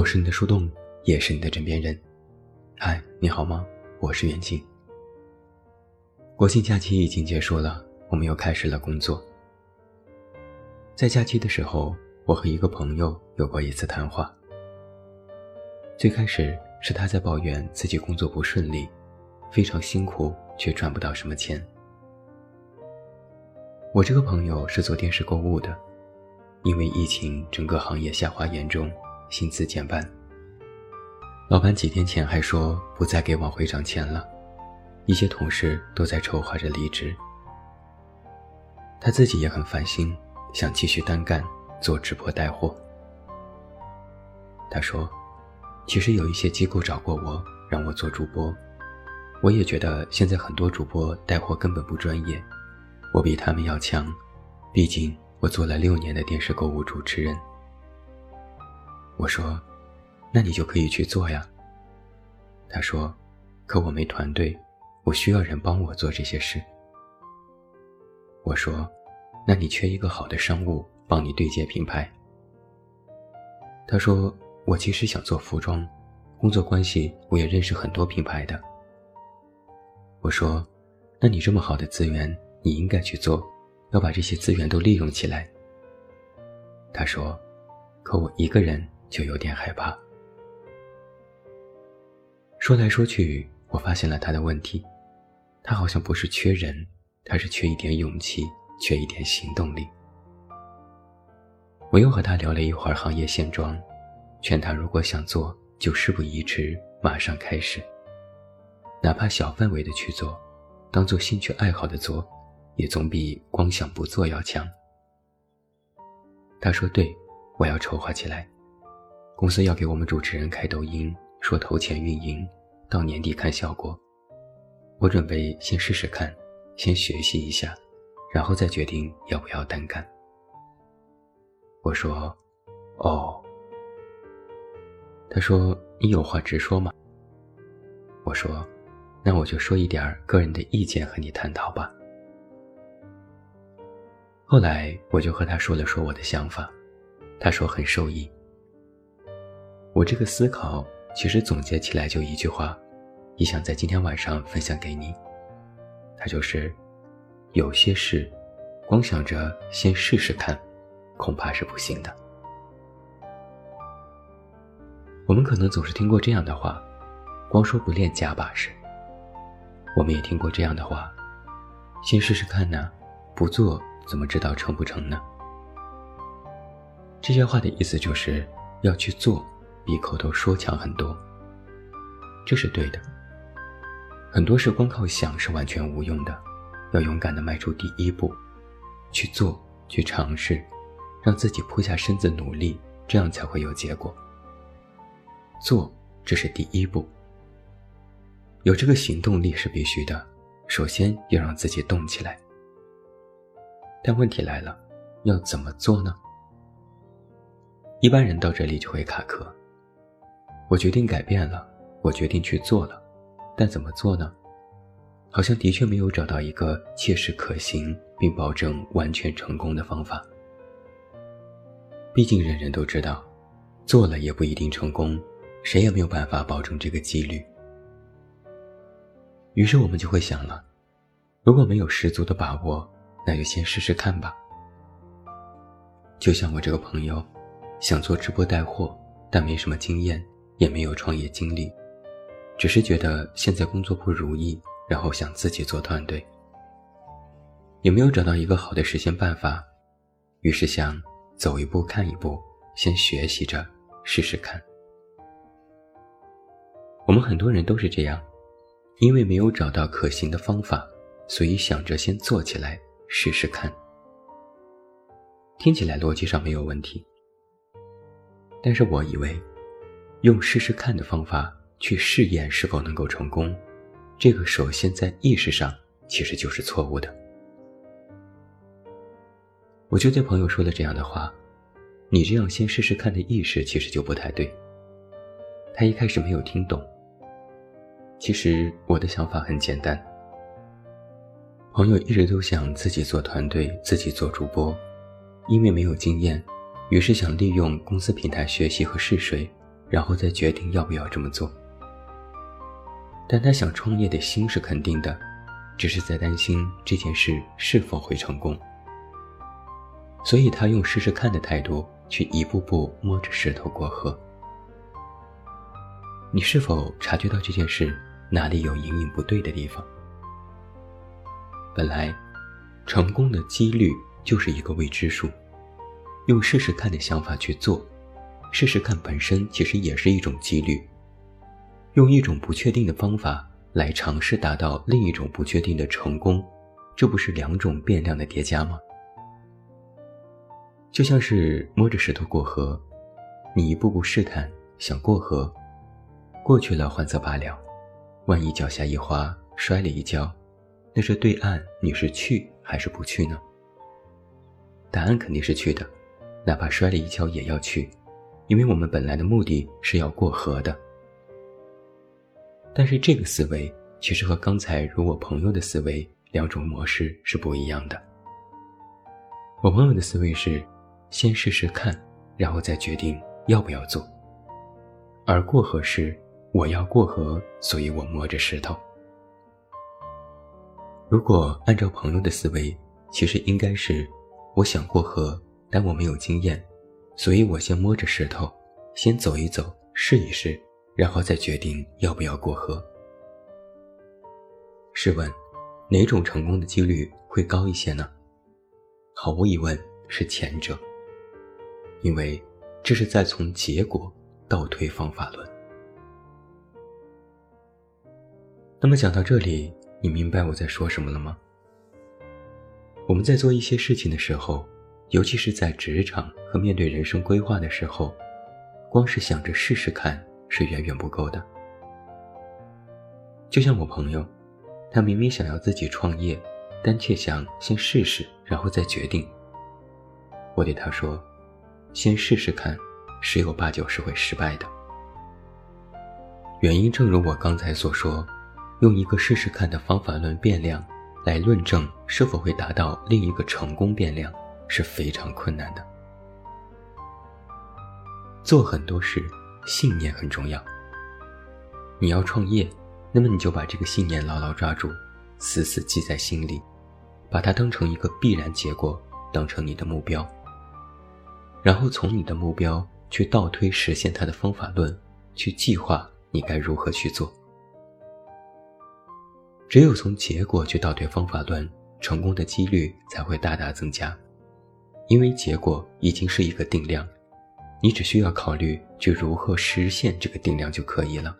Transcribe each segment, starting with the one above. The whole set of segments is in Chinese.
我是你的树洞，也是你的枕边人。嗨，你好吗？我是袁静。国庆假期已经结束了，我们又开始了工作。在假期的时候，我和一个朋友有过一次谈话。最开始是他在抱怨自己工作不顺利，非常辛苦却赚不到什么钱。我这个朋友是做电视购物的，因为疫情，整个行业下滑严重，薪资减半。老板几天前还说不再给往回涨钱了。一些同事都在筹划着离职，他自己也很烦心，想继续单干做直播带货。他说：“其实有一些机构找过我，让我做主播，我也觉得现在很多主播带货根本不专业，我比他们要强，毕竟我做了六年的电视购物主持人。”我说：“那你就可以去做呀。”他说：“可我没团队。”我需要人帮我做这些事。我说：“那你缺一个好的商务帮你对接品牌。”他说：“我其实想做服装，工作关系我也认识很多品牌的。”我说：“那你这么好的资源，你应该去做，要把这些资源都利用起来。”他说：“可我一个人就有点害怕。”说来说去。我发现了他的问题，他好像不是缺人，他是缺一点勇气，缺一点行动力。我又和他聊了一会儿行业现状，劝他如果想做，就事不宜迟，马上开始。哪怕小范围的去做，当做兴趣爱好的做，也总比光想不做要强。他说：“对，我要筹划起来，公司要给我们主持人开抖音，说投钱运营。”到年底看效果，我准备先试试看，先学习一下，然后再决定要不要单干。我说：“哦。”他说：“你有话直说嘛。”我说：“那我就说一点个人的意见和你探讨吧。”后来我就和他说了说我的想法，他说很受益。我这个思考。其实总结起来就一句话，也想在今天晚上分享给你。它就是：有些事，光想着先试试看，恐怕是不行的。我们可能总是听过这样的话：光说不练假把式。我们也听过这样的话：先试试看呢，不做怎么知道成不成呢？这些话的意思就是要去做。比口头说强很多，这是对的。很多事光靠想是完全无用的，要勇敢的迈出第一步，去做，去尝试，让自己扑下身子努力，这样才会有结果。做，这是第一步。有这个行动力是必须的，首先要让自己动起来。但问题来了，要怎么做呢？一般人到这里就会卡壳。我决定改变了，我决定去做了，但怎么做呢？好像的确没有找到一个切实可行并保证完全成功的方法。毕竟人人都知道，做了也不一定成功，谁也没有办法保证这个几率。于是我们就会想了，如果没有十足的把握，那就先试试看吧。就像我这个朋友，想做直播带货，但没什么经验。也没有创业经历，只是觉得现在工作不如意，然后想自己做团队，也没有找到一个好的实现办法，于是想走一步看一步，先学习着试试看。我们很多人都是这样，因为没有找到可行的方法，所以想着先做起来试试看。听起来逻辑上没有问题，但是我以为。用试试看的方法去试验是否能够成功，这个首先在意识上其实就是错误的。我就对朋友说了这样的话：“你这样先试试看的意识其实就不太对。”他一开始没有听懂。其实我的想法很简单。朋友一直都想自己做团队，自己做主播，因为没有经验，于是想利用公司平台学习和试水。然后再决定要不要这么做。但他想创业的心是肯定的，只是在担心这件事是否会成功。所以他用试试看的态度去一步步摸着石头过河。你是否察觉到这件事哪里有隐隐不对的地方？本来，成功的几率就是一个未知数。用试试看的想法去做，试试看本身其实也是一种几率。用一种不确定的方法来尝试达到另一种不确定的成功，这不是两种变量的叠加吗？就像是摸着石头过河，你一步步试探想过河，过去了换则罢了，万一脚下一滑摔了一跤，那这对岸你是去还是不去呢？答案肯定是去的。哪怕摔了一跤也要去，因为我们本来的目的是要过河的。但是这个思维其实和刚才如我朋友的思维两种模式是不一样的。我朋友的思维是先试试看，然后再决定要不要做。而过河是我要过河，所以我摸着石头。如果按照朋友的思维，其实应该是我想过河。但我没有经验，所以我先摸着石头，先走一走，试一试，然后再决定要不要过河。试问，哪种成功的几率会高一些呢？毫无疑问是前者，因为这是在从结果倒推方法论。那么讲到这里，你明白我在说什么了吗？我们在做一些事情的时候。尤其是在职场和面对人生规划的时候，光是想着试试看是远远不够的。就像我朋友，他明明想要自己创业，但却想先试试，然后再决定。我对他说：“先试试看，十有八九是会失败的。”原因正如我刚才所说，用一个试试看的方法论变量来论证是否会达到另一个成功变量。是非常困难的。做很多事，信念很重要。你要创业，那么你就把这个信念牢牢抓住，死死记在心里，把它当成一个必然结果，当成你的目标。然后从你的目标去倒推实现它的方法论，去计划你该如何去做。只有从结果去倒推方法论，成功的几率才会大大增加。因为结果已经是一个定量，你只需要考虑去如何实现这个定量就可以了。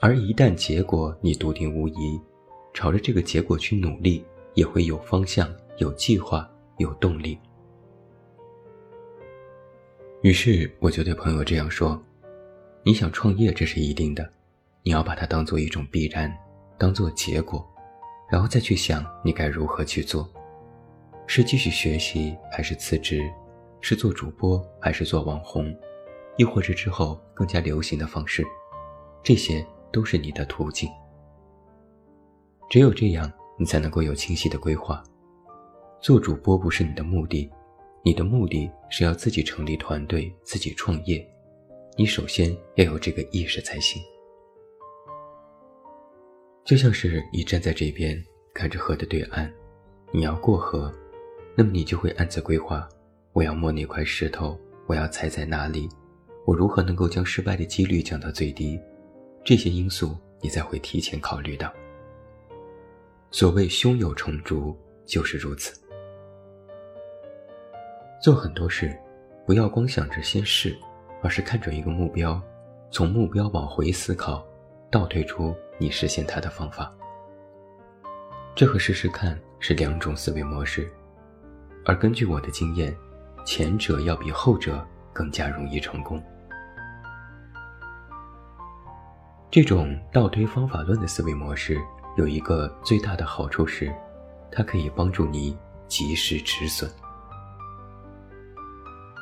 而一旦结果你笃定无疑，朝着这个结果去努力，也会有方向、有计划、有动力。于是我就对朋友这样说：“你想创业，这是一定的，你要把它当做一种必然，当做结果，然后再去想你该如何去做。”是继续学习还是辞职？是做主播还是做网红？亦或是之后更加流行的方式？这些都是你的途径。只有这样，你才能够有清晰的规划。做主播不是你的目的，你的目的是要自己成立团队、自己创业。你首先要有这个意识才行。就像是你站在这边看着河的对岸，你要过河。那么你就会暗自规划：我要摸哪块石头，我要踩在哪里，我如何能够将失败的几率降到最低？这些因素你才会提前考虑到。所谓胸有成竹，就是如此。做很多事，不要光想着先试，而是看准一个目标，从目标往回思考，倒推出你实现它的方法。这和试试看是两种思维模式。而根据我的经验，前者要比后者更加容易成功。这种倒推方法论的思维模式有一个最大的好处是，它可以帮助你及时止损。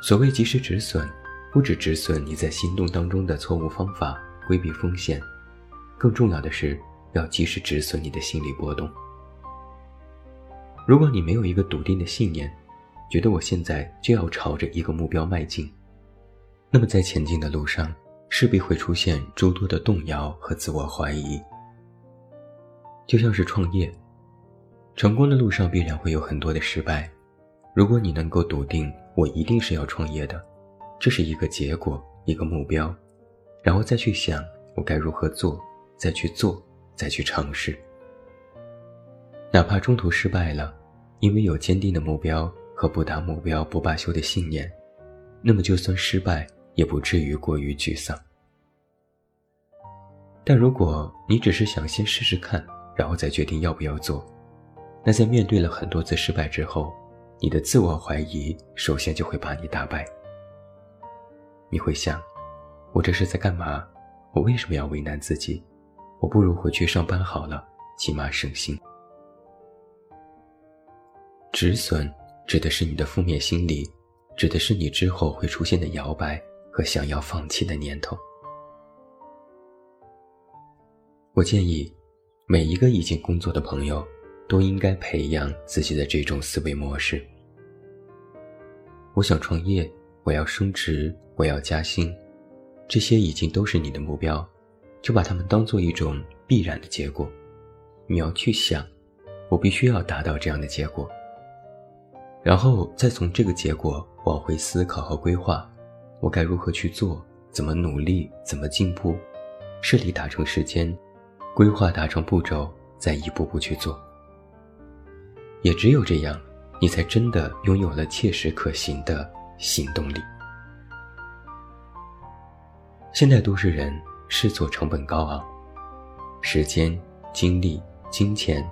所谓及时止损，不止止损你在行动当中的错误方法，规避风险，更重要的是要及时止损你的心理波动。如果你没有一个笃定的信念，觉得我现在就要朝着一个目标迈进，那么在前进的路上，势必会出现诸多的动摇和自我怀疑。就像是创业，成功的路上必然会有很多的失败。如果你能够笃定，我一定是要创业的，这是一个结果，一个目标，然后再去想我该如何做，再去做，再去尝试。哪怕中途失败了，因为有坚定的目标和不达目标不罢休的信念，那么就算失败，也不至于过于沮丧。但如果你只是想先试试看，然后再决定要不要做，那在面对了很多次失败之后，你的自我怀疑首先就会把你打败。你会想：我这是在干嘛？我为什么要为难自己？我不如回去上班好了，起码省心。止损指的是你的负面心理，指的是你之后会出现的摇摆和想要放弃的念头。我建议。每一个已经工作的朋友，都应该培养自己的这种思维模式。我想创业，我要升职，我要加薪，这些已经都是你的目标，就把它们当做一种必然的结果。你要去想，我必须要达到这样的结果，然后再从这个结果往回思考和规划，我该如何去做，怎么努力，怎么进步，设立达成时间。规划达成步骤，再一步步去做。也只有这样，你才真的拥有了切实可行的行动力。现代都市人试错成本高昂，时间、精力、金钱，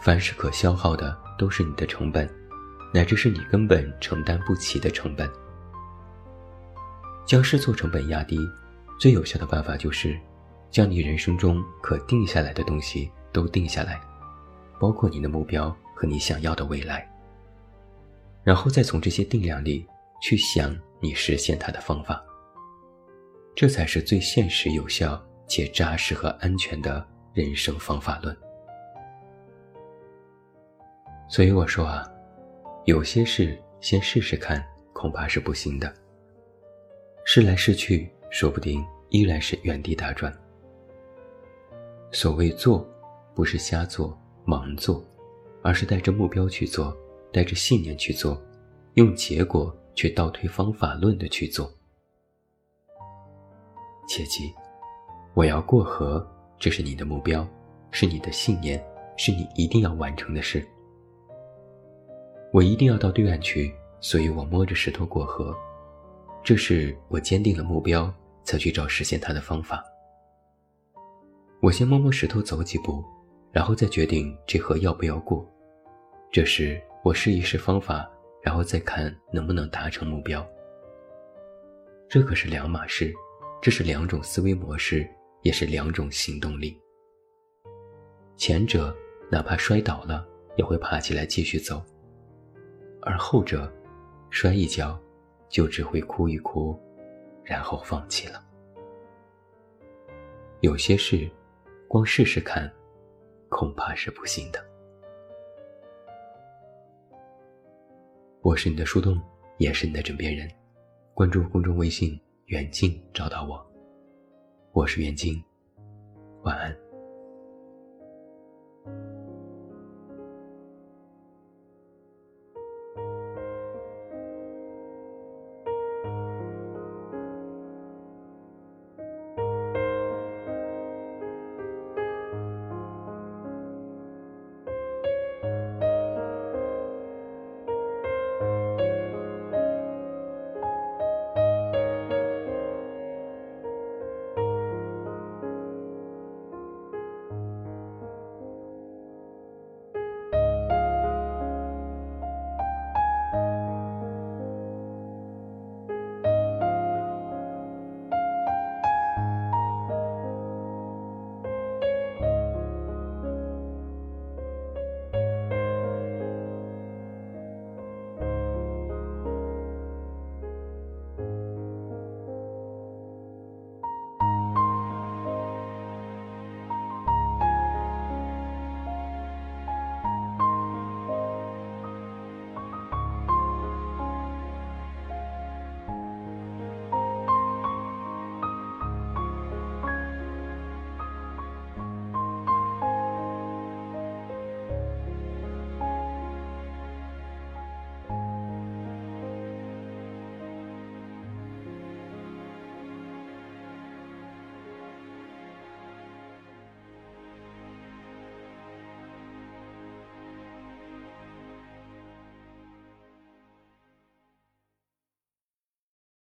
凡是可消耗的都是你的成本，乃至是你根本承担不起的成本。将试错成本压低，最有效的办法就是。将你人生中可定下来的东西都定下来，包括你的目标和你想要的未来。然后再从这些定量里去想你实现它的方法。这才是最现实、有效且扎实和安全的人生方法论。所以我说啊，有些事先试试看，恐怕是不行的。试来试去，说不定依然是原地打转。所谓做，不是瞎做、盲做，而是带着目标去做，带着信念去做，用结果去倒推方法论的去做。切记，我要过河，这是你的目标，是你的信念，是你一定要完成的事。我一定要到对岸去，所以我摸着石头过河，这是我坚定了目标才去找实现它的方法。我先摸摸石头走几步，然后再决定这河要不要过。这时我试一试方法，然后再看能不能达成目标。这可是两码事，这是两种思维模式，也是两种行动力。前者哪怕摔倒了，也会爬起来继续走；而后者，摔一跤，就只会哭一哭，然后放弃了。有些事。光试试看，恐怕是不行的。我是你的树洞，也是你的枕边人。关注公众微信“远近”，找到我。我是远近，晚安。